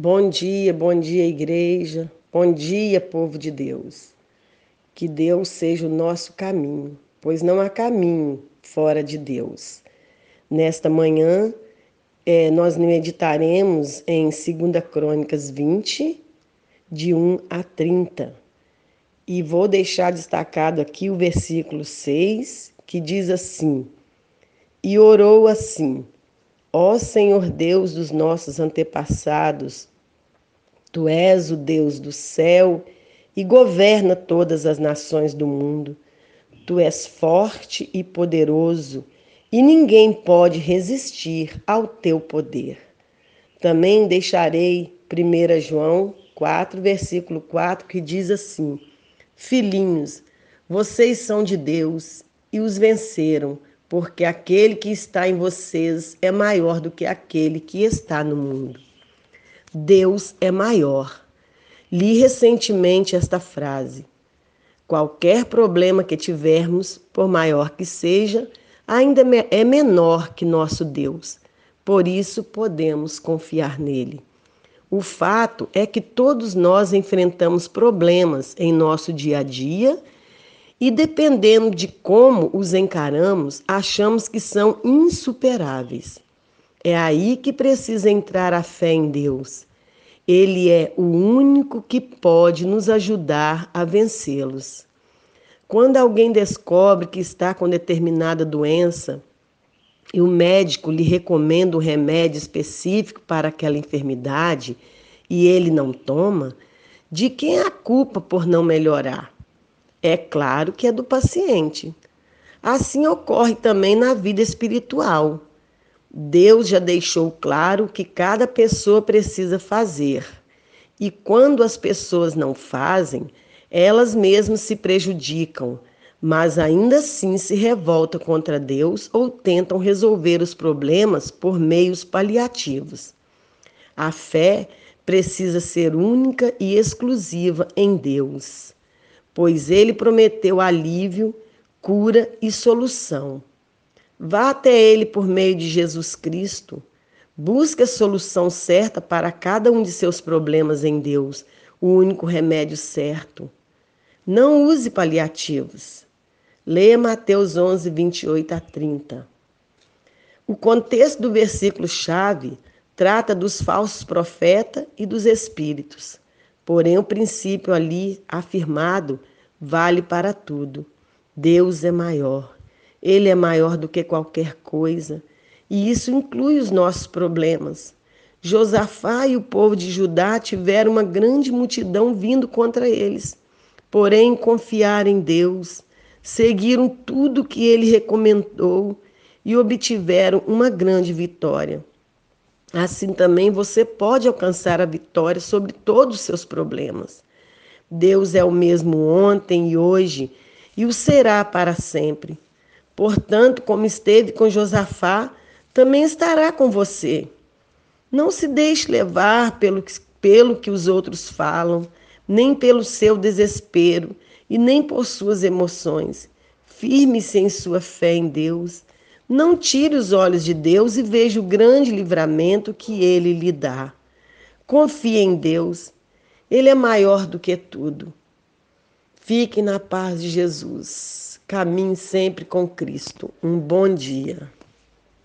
Bom dia, bom dia, igreja. Bom dia, povo de Deus. Que Deus seja o nosso caminho, pois não há caminho fora de Deus. Nesta manhã, é, nós meditaremos em 2 Crônicas 20, de 1 a 30. E vou deixar destacado aqui o versículo 6, que diz assim: E orou assim Ó Senhor Deus dos nossos antepassados, tu és o Deus do céu e governa todas as nações do mundo. Tu és forte e poderoso, e ninguém pode resistir ao teu poder. Também deixarei 1 João 4, versículo 4, que diz assim: Filhinhos, vocês são de Deus e os venceram porque aquele que está em vocês é maior do que aquele que está no mundo. Deus é maior. Li recentemente esta frase. Qualquer problema que tivermos, por maior que seja, ainda é menor que nosso Deus. Por isso podemos confiar nele. O fato é que todos nós enfrentamos problemas em nosso dia a dia e dependendo de como os encaramos, achamos que são insuperáveis. É aí que precisa entrar a fé em Deus. Ele é o único que pode nos ajudar a vencê-los. Quando alguém descobre que está com determinada doença e o médico lhe recomenda um remédio específico para aquela enfermidade e ele não toma, de quem é a culpa por não melhorar? É claro que é do paciente. Assim ocorre também na vida espiritual. Deus já deixou claro o que cada pessoa precisa fazer. E quando as pessoas não fazem, elas mesmas se prejudicam, mas ainda assim se revoltam contra Deus ou tentam resolver os problemas por meios paliativos. A fé precisa ser única e exclusiva em Deus pois ele prometeu alívio, cura e solução. Vá até ele por meio de Jesus Cristo. Busque a solução certa para cada um de seus problemas em Deus, o único remédio certo. Não use paliativos. Leia Mateus 11, 28 a 30. O contexto do versículo-chave trata dos falsos profetas e dos espíritos. Porém, o princípio ali afirmado vale para tudo. Deus é maior. Ele é maior do que qualquer coisa. E isso inclui os nossos problemas. Josafá e o povo de Judá tiveram uma grande multidão vindo contra eles. Porém, confiaram em Deus, seguiram tudo que ele recomendou e obtiveram uma grande vitória. Assim também você pode alcançar a vitória sobre todos os seus problemas. Deus é o mesmo ontem e hoje e o será para sempre. Portanto, como esteve com Josafá, também estará com você. Não se deixe levar pelo que, pelo que os outros falam, nem pelo seu desespero e nem por suas emoções. Firme-se em sua fé em Deus não tire os olhos de Deus e veja o grande livramento que ele lhe dá. Confie em Deus, ele é maior do que tudo. Fique na paz de Jesus. Caminhe sempre com Cristo. Um bom dia.